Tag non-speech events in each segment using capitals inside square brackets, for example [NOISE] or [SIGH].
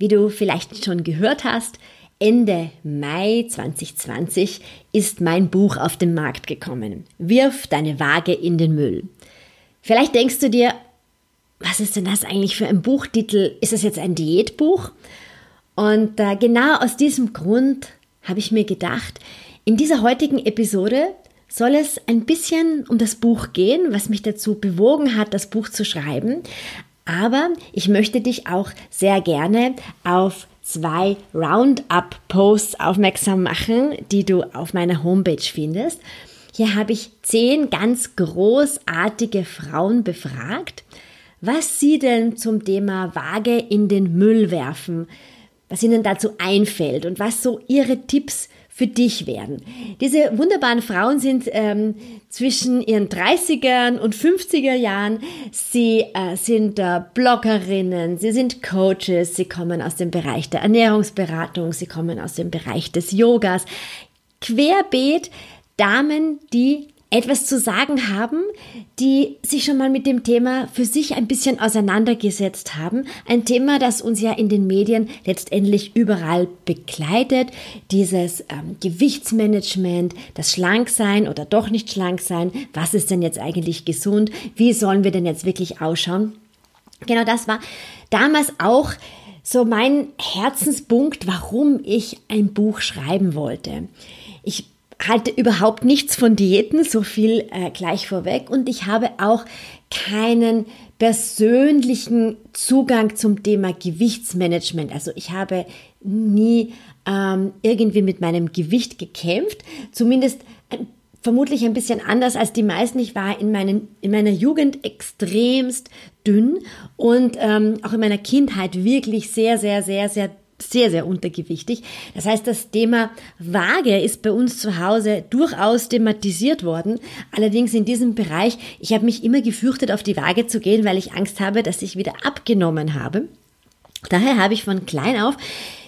Wie du vielleicht schon gehört hast, Ende Mai 2020 ist mein Buch auf den Markt gekommen. Wirf deine Waage in den Müll. Vielleicht denkst du dir, was ist denn das eigentlich für ein Buchtitel? Ist das jetzt ein Diätbuch? Und äh, genau aus diesem Grund habe ich mir gedacht, in dieser heutigen Episode soll es ein bisschen um das Buch gehen, was mich dazu bewogen hat, das Buch zu schreiben, aber ich möchte dich auch sehr gerne auf zwei Roundup-Posts aufmerksam machen, die du auf meiner Homepage findest. Hier habe ich zehn ganz großartige Frauen befragt, was sie denn zum Thema Waage in den Müll werfen, was ihnen dazu einfällt und was so ihre Tipps für dich wären. Diese wunderbaren Frauen sind ähm, zwischen ihren 30er und 50er Jahren. Sie äh, sind äh, Bloggerinnen, sie sind Coaches, sie kommen aus dem Bereich der Ernährungsberatung, sie kommen aus dem Bereich des Yogas. Querbeet Damen, die etwas zu sagen haben, die sich schon mal mit dem Thema für sich ein bisschen auseinandergesetzt haben. Ein Thema, das uns ja in den Medien letztendlich überall begleitet. Dieses ähm, Gewichtsmanagement, das Schlanksein oder doch nicht Schlanksein. Was ist denn jetzt eigentlich gesund? Wie sollen wir denn jetzt wirklich ausschauen? Genau das war damals auch so mein Herzenspunkt, warum ich ein Buch schreiben wollte. Ich halte überhaupt nichts von Diäten, so viel äh, gleich vorweg. Und ich habe auch keinen persönlichen Zugang zum Thema Gewichtsmanagement. Also ich habe nie ähm, irgendwie mit meinem Gewicht gekämpft, zumindest ein, vermutlich ein bisschen anders als die meisten. Ich war in, meinen, in meiner Jugend extremst dünn und ähm, auch in meiner Kindheit wirklich sehr, sehr, sehr, sehr sehr, sehr untergewichtig. Das heißt, das Thema Waage ist bei uns zu Hause durchaus thematisiert worden. Allerdings in diesem Bereich, ich habe mich immer gefürchtet, auf die Waage zu gehen, weil ich Angst habe, dass ich wieder abgenommen habe. Daher habe ich von klein auf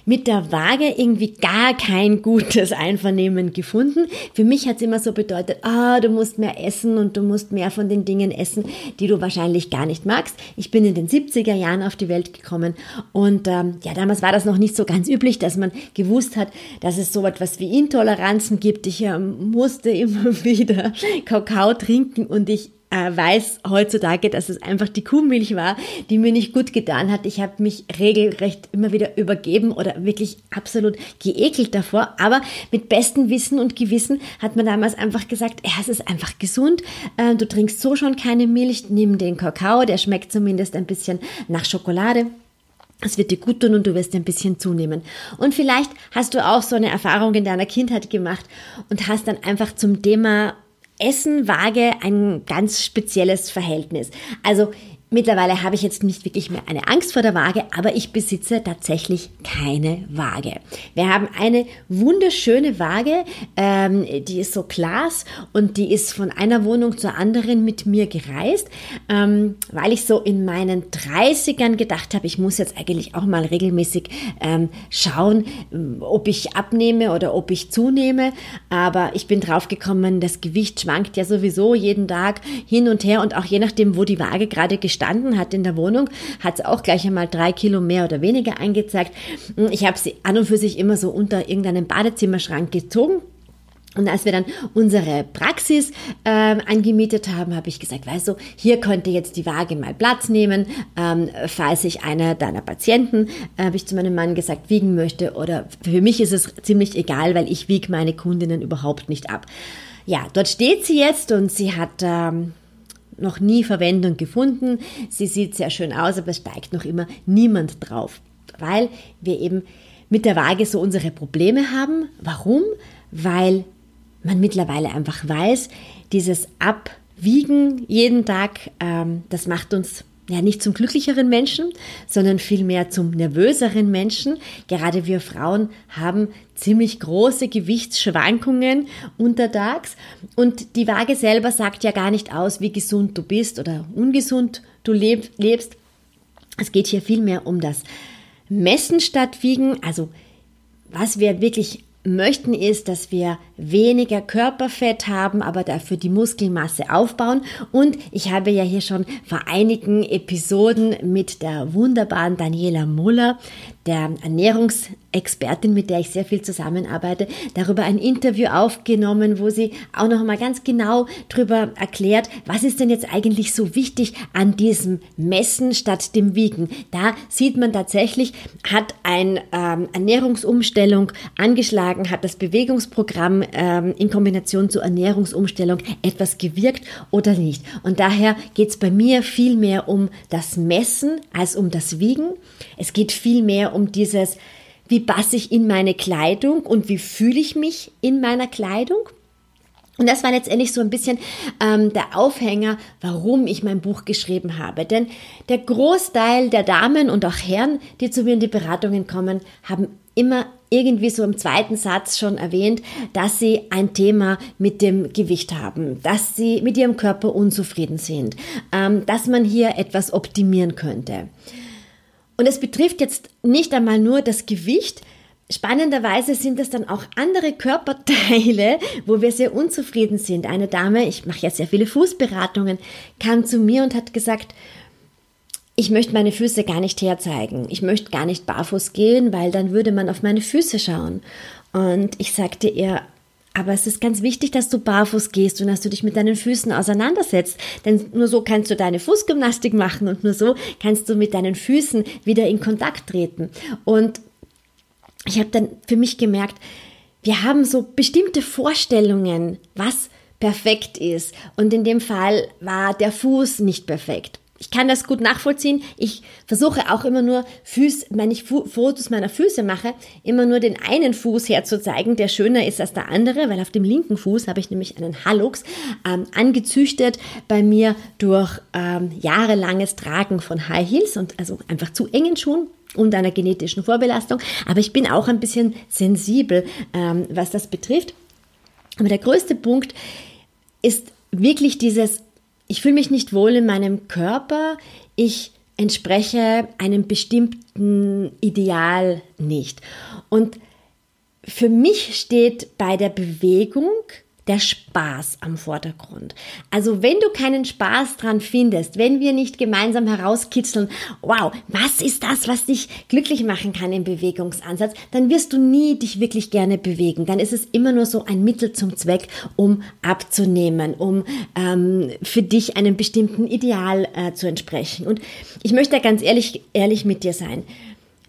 mit der Waage irgendwie gar kein gutes Einvernehmen gefunden. Für mich hat es immer so bedeutet, ah, du musst mehr essen und du musst mehr von den Dingen essen, die du wahrscheinlich gar nicht magst. Ich bin in den 70er Jahren auf die Welt gekommen und ähm, ja, damals war das noch nicht so ganz üblich, dass man gewusst hat, dass es so etwas wie Intoleranzen gibt. Ich ähm, musste immer [LAUGHS] wieder Kakao trinken und ich äh, weiß heutzutage, dass es einfach die Kuhmilch war, die mir nicht gut getan hat. Ich habe mich regelrecht immer wieder übergeben oder wirklich absolut geekelt davor. Aber mit bestem Wissen und Gewissen hat man damals einfach gesagt, ja, es ist einfach gesund. Äh, du trinkst so schon keine Milch, nimm den Kakao, der schmeckt zumindest ein bisschen nach Schokolade. Es wird dir gut tun und du wirst ein bisschen zunehmen. Und vielleicht hast du auch so eine Erfahrung in deiner Kindheit gemacht und hast dann einfach zum Thema Essen, Waage ein ganz spezielles Verhältnis. Also Mittlerweile habe ich jetzt nicht wirklich mehr eine Angst vor der Waage, aber ich besitze tatsächlich keine Waage. Wir haben eine wunderschöne Waage, ähm, die ist so Glas und die ist von einer Wohnung zur anderen mit mir gereist, ähm, weil ich so in meinen 30ern gedacht habe, ich muss jetzt eigentlich auch mal regelmäßig ähm, schauen, ob ich abnehme oder ob ich zunehme. Aber ich bin draufgekommen, das Gewicht schwankt ja sowieso jeden Tag hin und her und auch je nachdem, wo die Waage gerade gestanden gestanden hat in der Wohnung, hat es auch gleich einmal drei Kilo mehr oder weniger eingezeigt. Ich habe sie an und für sich immer so unter irgendeinem Badezimmerschrank gezogen. Und als wir dann unsere Praxis äh, angemietet haben, habe ich gesagt, weißt du, hier könnte jetzt die Waage mal Platz nehmen, ähm, falls ich einer deiner Patienten, äh, habe ich zu meinem Mann gesagt, wiegen möchte. Oder für mich ist es ziemlich egal, weil ich wiege meine Kundinnen überhaupt nicht ab. Ja, dort steht sie jetzt und sie hat ähm, noch nie Verwendung gefunden. Sie sieht sehr schön aus, aber es steigt noch immer niemand drauf, weil wir eben mit der Waage so unsere Probleme haben. Warum? Weil man mittlerweile einfach weiß, dieses Abwiegen jeden Tag, ähm, das macht uns ja nicht zum glücklicheren Menschen, sondern vielmehr zum nervöseren Menschen. Gerade wir Frauen haben ziemlich große Gewichtsschwankungen untertags und die Waage selber sagt ja gar nicht aus, wie gesund du bist oder ungesund du lebst. Es geht hier vielmehr um das Messen statt Wiegen, also was wir wirklich möchten ist, dass wir weniger Körperfett haben, aber dafür die Muskelmasse aufbauen. Und ich habe ja hier schon vor einigen Episoden mit der wunderbaren Daniela Muller, der Ernährungs Expertin, mit der ich sehr viel zusammenarbeite, darüber ein Interview aufgenommen, wo sie auch noch mal ganz genau darüber erklärt, was ist denn jetzt eigentlich so wichtig an diesem Messen statt dem Wiegen. Da sieht man tatsächlich, hat ein ähm, Ernährungsumstellung angeschlagen, hat das Bewegungsprogramm ähm, in Kombination zur Ernährungsumstellung etwas gewirkt oder nicht. Und daher geht es bei mir viel mehr um das Messen als um das Wiegen. Es geht viel mehr um dieses wie passe ich in meine Kleidung und wie fühle ich mich in meiner Kleidung. Und das war letztendlich so ein bisschen ähm, der Aufhänger, warum ich mein Buch geschrieben habe. Denn der Großteil der Damen und auch Herren, die zu mir in die Beratungen kommen, haben immer irgendwie so im zweiten Satz schon erwähnt, dass sie ein Thema mit dem Gewicht haben, dass sie mit ihrem Körper unzufrieden sind, ähm, dass man hier etwas optimieren könnte. Und es betrifft jetzt nicht einmal nur das Gewicht. Spannenderweise sind es dann auch andere Körperteile, [LAUGHS] wo wir sehr unzufrieden sind. Eine Dame, ich mache ja sehr viele Fußberatungen, kam zu mir und hat gesagt, ich möchte meine Füße gar nicht herzeigen. Ich möchte gar nicht barfuß gehen, weil dann würde man auf meine Füße schauen. Und ich sagte ihr, aber es ist ganz wichtig, dass du barfuß gehst und dass du dich mit deinen Füßen auseinandersetzt. Denn nur so kannst du deine Fußgymnastik machen und nur so kannst du mit deinen Füßen wieder in Kontakt treten. Und ich habe dann für mich gemerkt, wir haben so bestimmte Vorstellungen, was perfekt ist. Und in dem Fall war der Fuß nicht perfekt ich kann das gut nachvollziehen. Ich versuche auch immer nur Füße, wenn ich Fotos meiner Füße mache, immer nur den einen Fuß herzuzeigen, der schöner ist als der andere, weil auf dem linken Fuß habe ich nämlich einen Hallux ähm, angezüchtet bei mir durch ähm, jahrelanges Tragen von High Heels und also einfach zu engen Schuhen und einer genetischen Vorbelastung. Aber ich bin auch ein bisschen sensibel, ähm, was das betrifft. Aber der größte Punkt ist wirklich dieses ich fühle mich nicht wohl in meinem Körper, ich entspreche einem bestimmten Ideal nicht. Und für mich steht bei der Bewegung der Spaß am Vordergrund. Also wenn du keinen Spaß dran findest, wenn wir nicht gemeinsam herauskitzeln, wow, was ist das, was dich glücklich machen kann im Bewegungsansatz, dann wirst du nie dich wirklich gerne bewegen. Dann ist es immer nur so ein Mittel zum Zweck, um abzunehmen, um ähm, für dich einem bestimmten Ideal äh, zu entsprechen. Und ich möchte ganz ehrlich, ehrlich mit dir sein.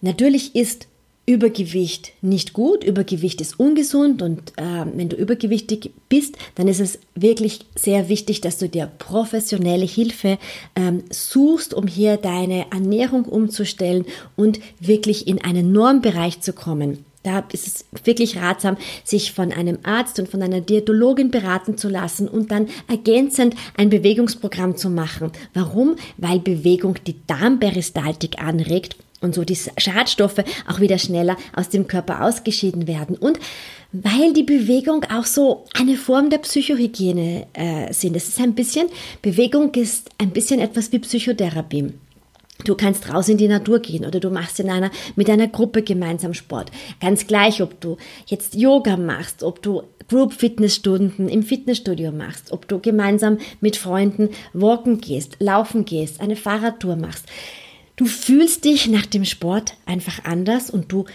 Natürlich ist Übergewicht nicht gut, Übergewicht ist ungesund und äh, wenn du übergewichtig bist, dann ist es wirklich sehr wichtig, dass du dir professionelle Hilfe ähm, suchst, um hier deine Ernährung umzustellen und wirklich in einen Normbereich zu kommen. Da ist es wirklich ratsam, sich von einem Arzt und von einer Diätologin beraten zu lassen und dann ergänzend ein Bewegungsprogramm zu machen. Warum? Weil Bewegung die Darmperistaltik anregt und so die Schadstoffe auch wieder schneller aus dem Körper ausgeschieden werden. Und weil die Bewegung auch so eine Form der Psychohygiene äh, sind. Es ist ein bisschen, Bewegung ist ein bisschen etwas wie Psychotherapie. Du kannst raus in die Natur gehen oder du machst in einer, mit einer Gruppe gemeinsam Sport. Ganz gleich, ob du jetzt Yoga machst, ob du Group Fitnessstunden im Fitnessstudio machst, ob du gemeinsam mit Freunden walken gehst, laufen gehst, eine Fahrradtour machst. Du fühlst dich nach dem Sport einfach anders und du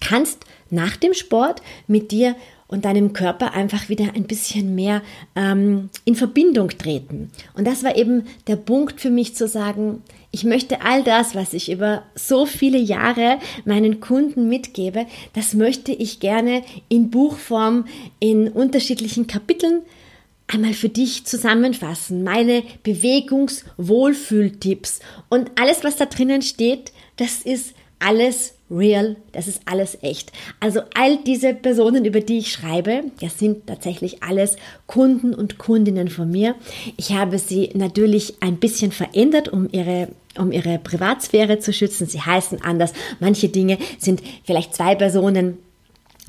kannst nach dem Sport mit dir und deinem Körper einfach wieder ein bisschen mehr ähm, in Verbindung treten. Und das war eben der Punkt für mich zu sagen, ich möchte all das, was ich über so viele Jahre meinen Kunden mitgebe, das möchte ich gerne in Buchform in unterschiedlichen Kapiteln einmal für dich zusammenfassen, meine Bewegungswohlfühltipps. Und alles, was da drinnen steht, das ist alles real, das ist alles echt. Also all diese Personen, über die ich schreibe, das sind tatsächlich alles Kunden und Kundinnen von mir. Ich habe sie natürlich ein bisschen verändert, um ihre um ihre Privatsphäre zu schützen. Sie heißen anders. Manche Dinge sind vielleicht zwei Personen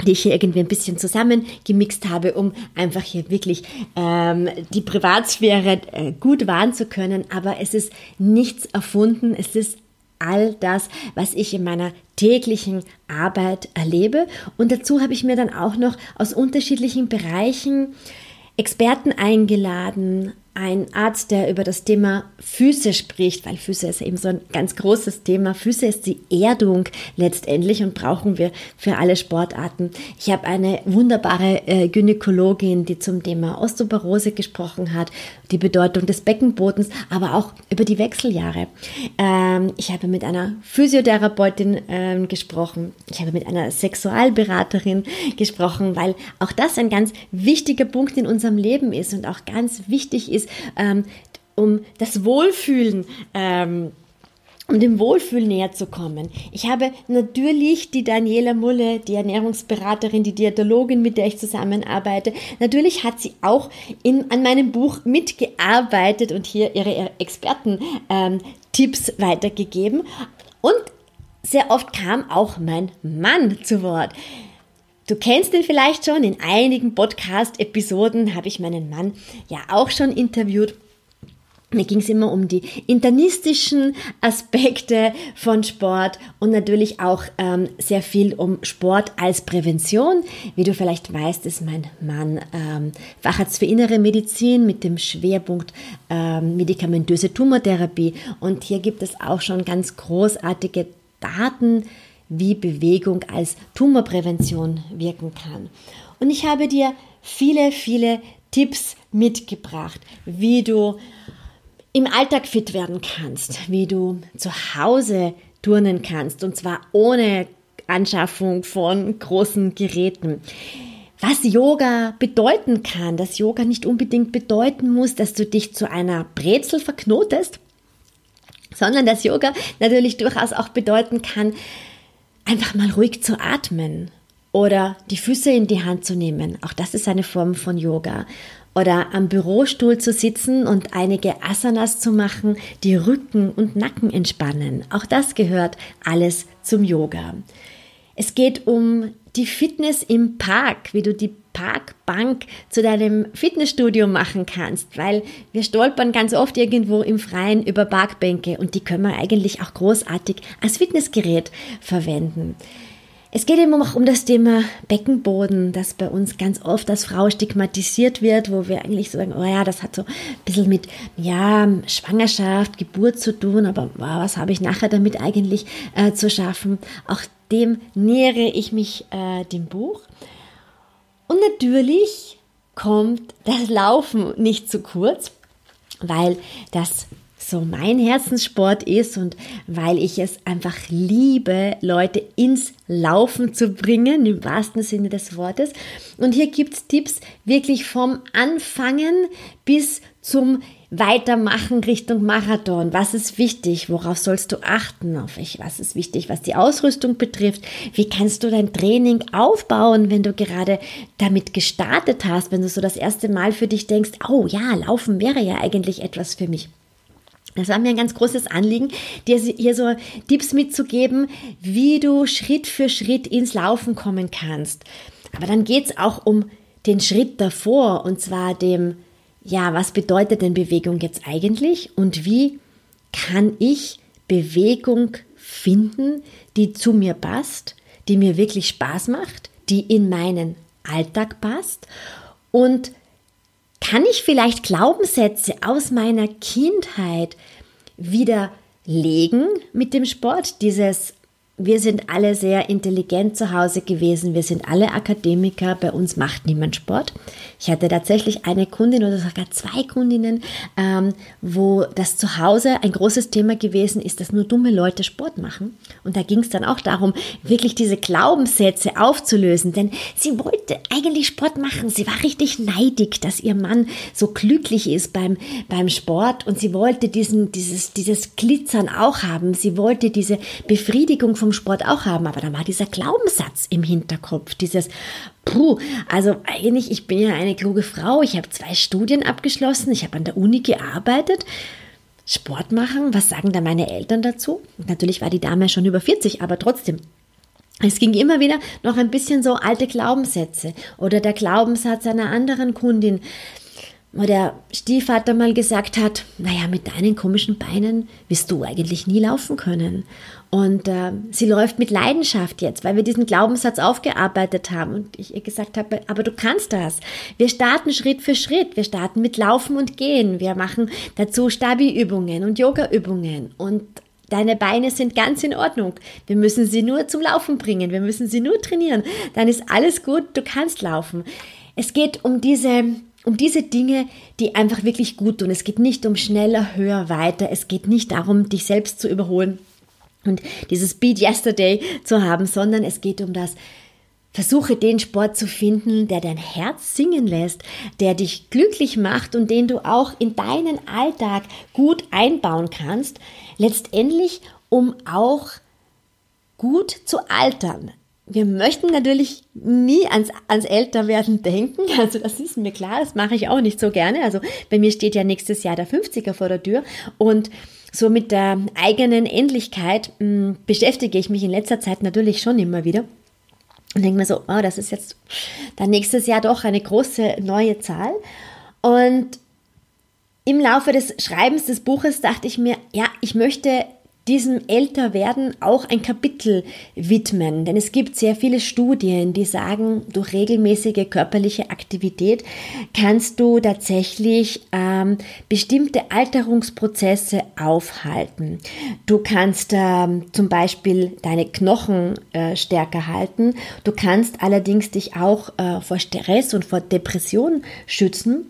die ich hier irgendwie ein bisschen zusammengemixt habe, um einfach hier wirklich ähm, die Privatsphäre äh, gut wahren zu können. Aber es ist nichts erfunden, es ist all das, was ich in meiner täglichen Arbeit erlebe. Und dazu habe ich mir dann auch noch aus unterschiedlichen Bereichen Experten eingeladen, ein Arzt, der über das Thema Füße spricht, weil Füße ist eben so ein ganz großes Thema. Füße ist die Erdung letztendlich und brauchen wir für alle Sportarten. Ich habe eine wunderbare äh, Gynäkologin, die zum Thema Osteoporose gesprochen hat, die Bedeutung des Beckenbodens, aber auch über die Wechseljahre. Ähm, ich habe mit einer Physiotherapeutin ähm, gesprochen. Ich habe mit einer Sexualberaterin gesprochen, weil auch das ein ganz wichtiger Punkt in unserem Leben ist und auch ganz wichtig ist, ist, ähm, um das Wohlfühlen ähm, um dem Wohlfühl näher zu kommen. Ich habe natürlich die Daniela Mulle, die Ernährungsberaterin, die Diätologin, mit der ich zusammenarbeite. Natürlich hat sie auch in, an meinem Buch mitgearbeitet und hier ihre Experten-Tipps ähm, weitergegeben. Und sehr oft kam auch mein Mann zu Wort. Du kennst ihn vielleicht schon, in einigen Podcast-Episoden habe ich meinen Mann ja auch schon interviewt. Mir ging es immer um die internistischen Aspekte von Sport und natürlich auch ähm, sehr viel um Sport als Prävention. Wie du vielleicht weißt, ist mein Mann ähm, Facharzt für innere Medizin mit dem Schwerpunkt ähm, medikamentöse Tumortherapie. Und hier gibt es auch schon ganz großartige Daten, wie Bewegung als Tumorprävention wirken kann. Und ich habe dir viele, viele Tipps mitgebracht, wie du im Alltag fit werden kannst, wie du zu Hause turnen kannst und zwar ohne Anschaffung von großen Geräten. Was Yoga bedeuten kann, dass Yoga nicht unbedingt bedeuten muss, dass du dich zu einer Brezel verknotest, sondern dass Yoga natürlich durchaus auch bedeuten kann, einfach mal ruhig zu atmen oder die Füße in die Hand zu nehmen. Auch das ist eine Form von Yoga. Oder am Bürostuhl zu sitzen und einige Asanas zu machen, die Rücken und Nacken entspannen. Auch das gehört alles zum Yoga. Es geht um die Fitness im Park, wie du die Parkbank zu deinem Fitnessstudio machen kannst, weil wir stolpern ganz oft irgendwo im Freien über Parkbänke und die können wir eigentlich auch großartig als Fitnessgerät verwenden. Es geht eben auch um das Thema Beckenboden, das bei uns ganz oft als Frau stigmatisiert wird, wo wir eigentlich sagen, oh ja, das hat so ein bisschen mit ja, Schwangerschaft, Geburt zu tun, aber wow, was habe ich nachher damit eigentlich äh, zu schaffen? Auch dem nähere ich mich äh, dem Buch. Und natürlich kommt das Laufen nicht zu kurz, weil das so mein Herzenssport ist und weil ich es einfach liebe, Leute ins Laufen zu bringen, im wahrsten Sinne des Wortes. Und hier gibt es Tipps wirklich vom Anfangen bis zum Weitermachen Richtung Marathon. Was ist wichtig? Worauf sollst du achten? Auf was ist wichtig, was die Ausrüstung betrifft? Wie kannst du dein Training aufbauen, wenn du gerade damit gestartet hast, wenn du so das erste Mal für dich denkst, oh ja, Laufen wäre ja eigentlich etwas für mich. Das war mir ein ganz großes Anliegen, dir hier so Tipps mitzugeben, wie du Schritt für Schritt ins Laufen kommen kannst. Aber dann geht es auch um den Schritt davor, und zwar dem, ja, was bedeutet denn Bewegung jetzt eigentlich und wie kann ich Bewegung finden, die zu mir passt, die mir wirklich Spaß macht, die in meinen Alltag passt und kann ich vielleicht Glaubenssätze aus meiner Kindheit widerlegen mit dem Sport? Dieses wir sind alle sehr intelligent zu Hause gewesen. Wir sind alle Akademiker. Bei uns macht niemand Sport. Ich hatte tatsächlich eine Kundin oder sogar zwei Kundinnen, ähm, wo das zu Hause ein großes Thema gewesen ist, dass nur dumme Leute Sport machen. Und da ging es dann auch darum, wirklich diese Glaubenssätze aufzulösen. Denn sie wollte eigentlich Sport machen. Sie war richtig neidig, dass ihr Mann so glücklich ist beim, beim Sport. Und sie wollte diesen, dieses, dieses Glitzern auch haben. Sie wollte diese Befriedigung von vom Sport auch haben, aber da war dieser Glaubenssatz im Hinterkopf, dieses, puh, also eigentlich, ich bin ja eine kluge Frau, ich habe zwei Studien abgeschlossen, ich habe an der Uni gearbeitet, Sport machen, was sagen da meine Eltern dazu? Natürlich war die Dame schon über 40, aber trotzdem, es ging immer wieder noch ein bisschen so alte Glaubenssätze oder der Glaubenssatz einer anderen Kundin, wo der Stiefvater mal gesagt hat, naja, mit deinen komischen Beinen wirst du eigentlich nie laufen können. Und äh, sie läuft mit Leidenschaft jetzt, weil wir diesen Glaubenssatz aufgearbeitet haben und ich ihr gesagt habe, aber du kannst das. Wir starten Schritt für Schritt. Wir starten mit Laufen und Gehen. Wir machen dazu Stabi-Übungen und Yoga-Übungen und Deine Beine sind ganz in Ordnung. Wir müssen sie nur zum Laufen bringen. Wir müssen sie nur trainieren. Dann ist alles gut. Du kannst laufen. Es geht um diese um diese Dinge, die einfach wirklich gut tun. Es geht nicht um schneller, höher, weiter. Es geht nicht darum, dich selbst zu überholen und dieses Beat Yesterday zu haben, sondern es geht um das, Versuche den Sport zu finden, der dein Herz singen lässt, der dich glücklich macht und den du auch in deinen Alltag gut einbauen kannst. Letztendlich, um auch gut zu altern wir möchten natürlich nie ans, ans Älterwerden denken. [LAUGHS] Also das ist mir klar, das mache ich auch nicht so gerne. Also bei mir steht ja nächstes Jahr der 50er vor der Tür und so mit der eigenen Endlichkeit mh, hm, beschäftige ich mich in letzter Zeit natürlich schon immer wieder. Und denke mir so, oh, das ist jetzt dann nächstes Jahr doch eine große neue Zahl. Und im Laufe des Schreibens des Buches dachte ich mir, ja, ich möchte diesem Älterwerden auch ein Kapitel widmen. Denn es gibt sehr viele Studien, die sagen, durch regelmäßige körperliche Aktivität kannst du tatsächlich ähm, bestimmte Alterungsprozesse aufhalten. Du kannst ähm, zum Beispiel deine Knochen äh, stärker halten. Du kannst allerdings dich auch äh, vor Stress und vor Depression schützen.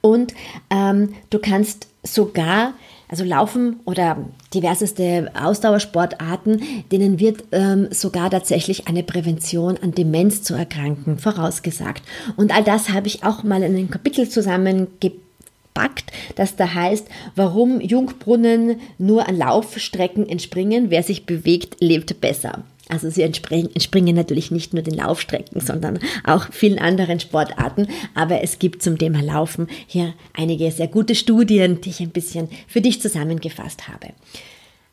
Und ähm, du kannst sogar also Laufen oder diverseste Ausdauersportarten, denen wird ähm, sogar tatsächlich eine Prävention an Demenz zu erkranken vorausgesagt. Und all das habe ich auch mal in einem Kapitel zusammengepackt, das da heißt, warum Jungbrunnen nur an Laufstrecken entspringen. Wer sich bewegt, lebt besser. Also sie entspringen natürlich nicht nur den Laufstrecken, sondern auch vielen anderen Sportarten. Aber es gibt zum Thema Laufen hier einige sehr gute Studien, die ich ein bisschen für dich zusammengefasst habe.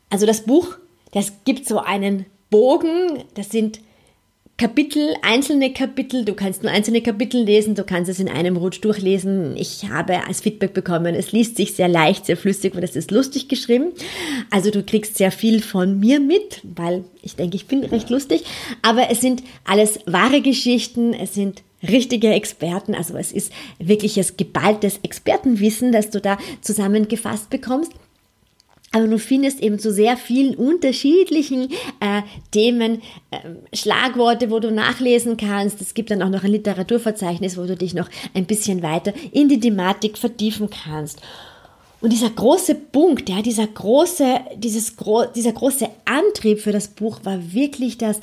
Also das Buch, das gibt so einen Bogen, das sind Kapitel, einzelne Kapitel, du kannst nur einzelne Kapitel lesen, du kannst es in einem Rutsch durchlesen. Ich habe als Feedback bekommen, es liest sich sehr leicht, sehr flüssig und es ist lustig geschrieben. Also du kriegst sehr viel von mir mit, weil ich denke, ich bin recht lustig. Aber es sind alles wahre Geschichten, es sind richtige Experten, also es ist wirkliches geballtes Expertenwissen, das du da zusammengefasst bekommst. Aber du findest eben zu sehr vielen unterschiedlichen äh, Themen äh, Schlagworte, wo du nachlesen kannst. Es gibt dann auch noch ein Literaturverzeichnis, wo du dich noch ein bisschen weiter in die Thematik vertiefen kannst. Und dieser große Punkt, ja, dieser große, dieses, dieser große Antrieb für das Buch war wirklich das,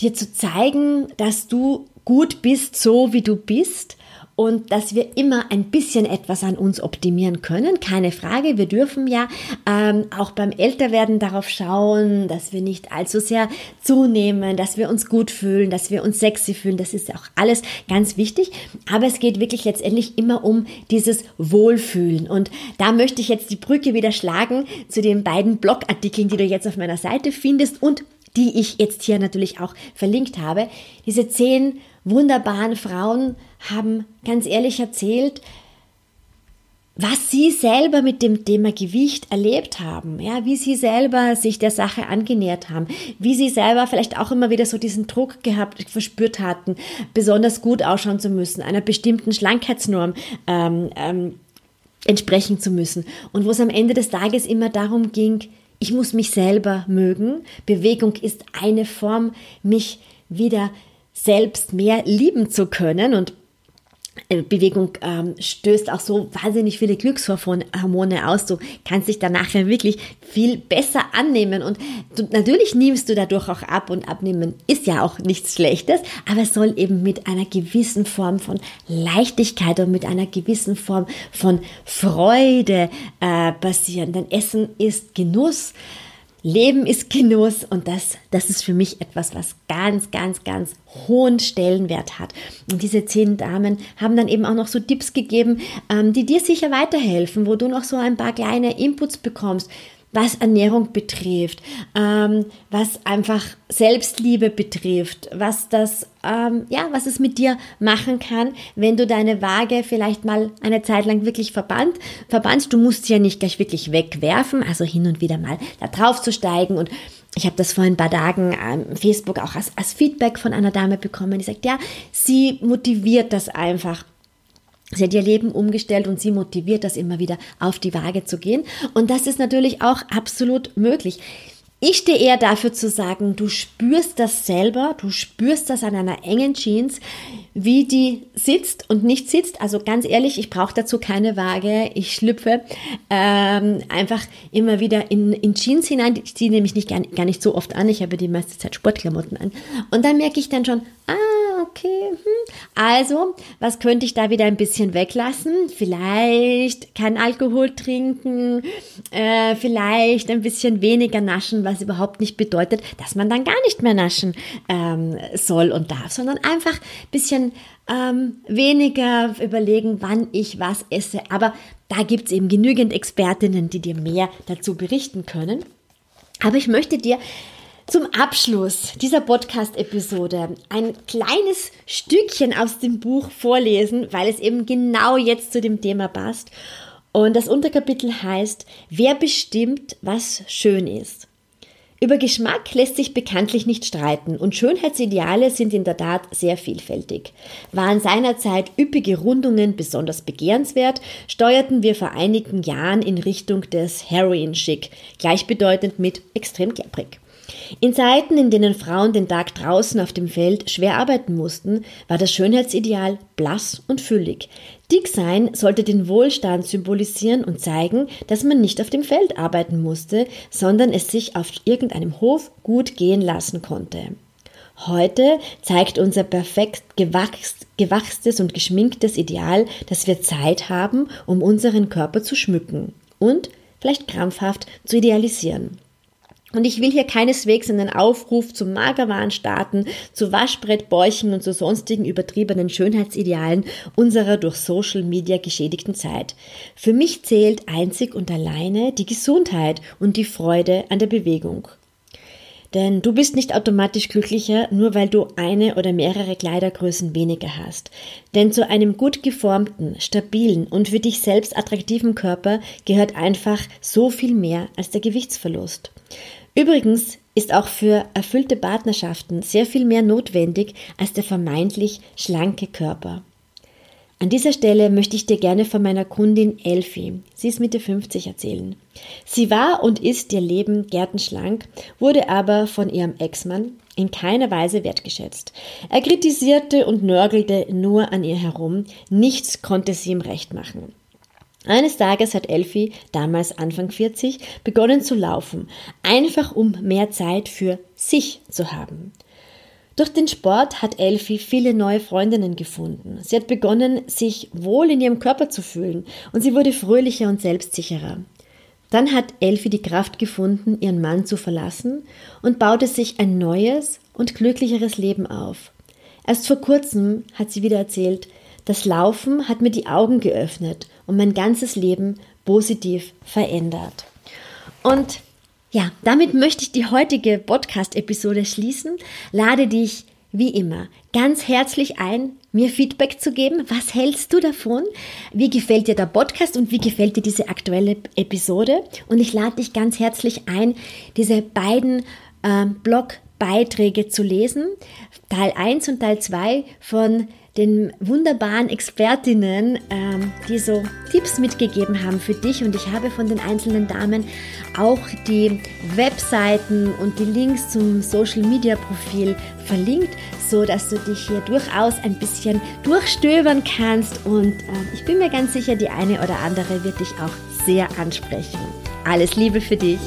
dir zu zeigen, dass du gut bist, so wie du bist und dass wir immer ein bisschen etwas an uns optimieren können. Keine Frage, wir dürfen ja ähm, auch beim Älterwerden darauf schauen, dass wir nicht allzu sehr zunehmen, dass wir uns gut fühlen, dass wir uns sexy fühlen. Das ist ja auch alles ganz wichtig. Aber es geht wirklich letztendlich immer um dieses Wohlfühlen. Und da möchte ich jetzt die Brücke wieder schlagen zu den beiden Blogartikeln, die du jetzt auf meiner Seite findest und die ich jetzt hier natürlich auch verlinkt habe. Diese zehn wunderbaren Frauen haben ganz ehrlich erzählt, was sie selber mit dem Thema Gewicht erlebt haben, ja, wie sie selber sich der Sache angenähert haben, wie sie selber vielleicht auch immer wieder so diesen Druck gehabt, verspürt hatten, besonders gut ausschauen zu müssen, einer bestimmten Schlankheitsnorm ähm, ähm, entsprechen zu müssen und wo es am Ende des Tages immer darum ging, ich muss mich selber mögen. Bewegung ist eine Form, mich wieder selbst mehr lieben zu können und äh, Bewegung ähm, stößt auch so wahnsinnig viele Glückshormone aus. Du kannst dich danach ja wirklich viel besser annehmen und du, natürlich nimmst du dadurch auch ab und abnehmen ist ja auch nichts Schlechtes, aber es soll eben mit einer gewissen Form von Leichtigkeit und mit einer gewissen Form von Freude äh, passieren. Denn Essen ist Genuss. Leben ist Genuss und das, das ist für mich etwas, was ganz, ganz, ganz hohen Stellenwert hat. Und diese zehn Damen haben dann eben auch noch so Tipps gegeben, ähm, die dir sicher weiterhelfen, wo du noch so ein paar kleine Inputs bekommst was Ernährung betrifft, ähm, was einfach Selbstliebe betrifft, was das, ähm, ja, was es mit dir machen kann, wenn du deine Waage vielleicht mal eine Zeit lang wirklich verbannt, verbannst. Du musst sie ja nicht gleich wirklich wegwerfen, also hin und wieder mal da drauf zu steigen und ich habe das vor ein paar Tagen ähm, Facebook auch als, als Feedback von einer Dame bekommen, die sagt, ja, sie motiviert das einfach Sie hat ihr Leben umgestellt und sie motiviert das immer wieder auf die Waage zu gehen. Und das ist natürlich auch absolut möglich. Ich stehe eher dafür zu sagen, du spürst das selber, du spürst das an einer engen Jeans, wie die sitzt und nicht sitzt. Also ganz ehrlich, ich brauche dazu keine Waage. Ich schlüpfe ähm, einfach immer wieder in, in Jeans hinein. Ich ziehe nämlich nicht, gar, gar nicht so oft an. Ich habe die meiste Zeit Sportklamotten an. Und dann merke ich dann schon, ah, okay. Hm. Also, was könnte ich da wieder ein bisschen weglassen? Vielleicht kein Alkohol trinken, äh, vielleicht ein bisschen weniger naschen, was überhaupt nicht bedeutet, dass man dann gar nicht mehr naschen ähm, soll und darf, sondern einfach ein bisschen ähm, weniger überlegen, wann ich was esse. Aber da gibt es eben genügend Expertinnen, die dir mehr dazu berichten können. Aber ich möchte dir zum Abschluss dieser Podcast-Episode ein kleines Stückchen aus dem Buch vorlesen, weil es eben genau jetzt zu dem Thema passt. Und das Unterkapitel heißt, wer bestimmt, was schön ist. Über Geschmack lässt sich bekanntlich nicht streiten und Schönheitsideale sind in der Tat sehr vielfältig. Waren seinerzeit üppige Rundungen besonders begehrenswert, steuerten wir vor einigen Jahren in Richtung des Heroin-Schick, gleichbedeutend mit extrem klapprig. In Zeiten, in denen Frauen den Tag draußen auf dem Feld schwer arbeiten mussten, war das Schönheitsideal blass und füllig. Dick sein sollte den Wohlstand symbolisieren und zeigen, dass man nicht auf dem Feld arbeiten musste, sondern es sich auf irgendeinem Hof gut gehen lassen konnte. Heute zeigt unser perfekt gewachstes und geschminktes Ideal, dass wir Zeit haben, um unseren Körper zu schmücken und vielleicht krampfhaft zu idealisieren. Und ich will hier keineswegs einen Aufruf zum Magerwahn starten, zu Waschbrettbäuchen und zu sonstigen übertriebenen Schönheitsidealen unserer durch Social Media geschädigten Zeit. Für mich zählt einzig und alleine die Gesundheit und die Freude an der Bewegung. Denn du bist nicht automatisch glücklicher, nur weil du eine oder mehrere Kleidergrößen weniger hast. Denn zu einem gut geformten, stabilen und für dich selbst attraktiven Körper gehört einfach so viel mehr als der Gewichtsverlust. Übrigens ist auch für erfüllte Partnerschaften sehr viel mehr notwendig als der vermeintlich schlanke Körper. An dieser Stelle möchte ich dir gerne von meiner Kundin Elfie, sie ist Mitte 50, erzählen. Sie war und ist ihr Leben gärtenschlank, wurde aber von ihrem Ex-Mann in keiner Weise wertgeschätzt. Er kritisierte und nörgelte nur an ihr herum, nichts konnte sie ihm recht machen. Eines Tages hat Elfie, damals Anfang 40, begonnen zu laufen, einfach um mehr Zeit für sich zu haben. Durch den Sport hat Elfie viele neue Freundinnen gefunden. Sie hat begonnen, sich wohl in ihrem Körper zu fühlen und sie wurde fröhlicher und selbstsicherer. Dann hat Elfie die Kraft gefunden, ihren Mann zu verlassen und baute sich ein neues und glücklicheres Leben auf. Erst vor kurzem hat sie wieder erzählt, das Laufen hat mir die Augen geöffnet und mein ganzes Leben positiv verändert. Und ja, damit möchte ich die heutige Podcast-Episode schließen. Lade dich wie immer ganz herzlich ein, mir Feedback zu geben. Was hältst du davon? Wie gefällt dir der Podcast und wie gefällt dir diese aktuelle Episode? Und ich lade dich ganz herzlich ein, diese beiden äh, Blogbeiträge zu lesen. Teil 1 und Teil 2 von den wunderbaren Expertinnen, ähm, die so Tipps mitgegeben haben für dich. Und ich habe von den einzelnen Damen auch die Webseiten und die Links zum Social Media Profil verlinkt, so dass du dich hier durchaus ein bisschen durchstöbern kannst. Und äh, ich bin mir ganz sicher, die eine oder andere wird dich auch sehr ansprechen. Alles Liebe für dich.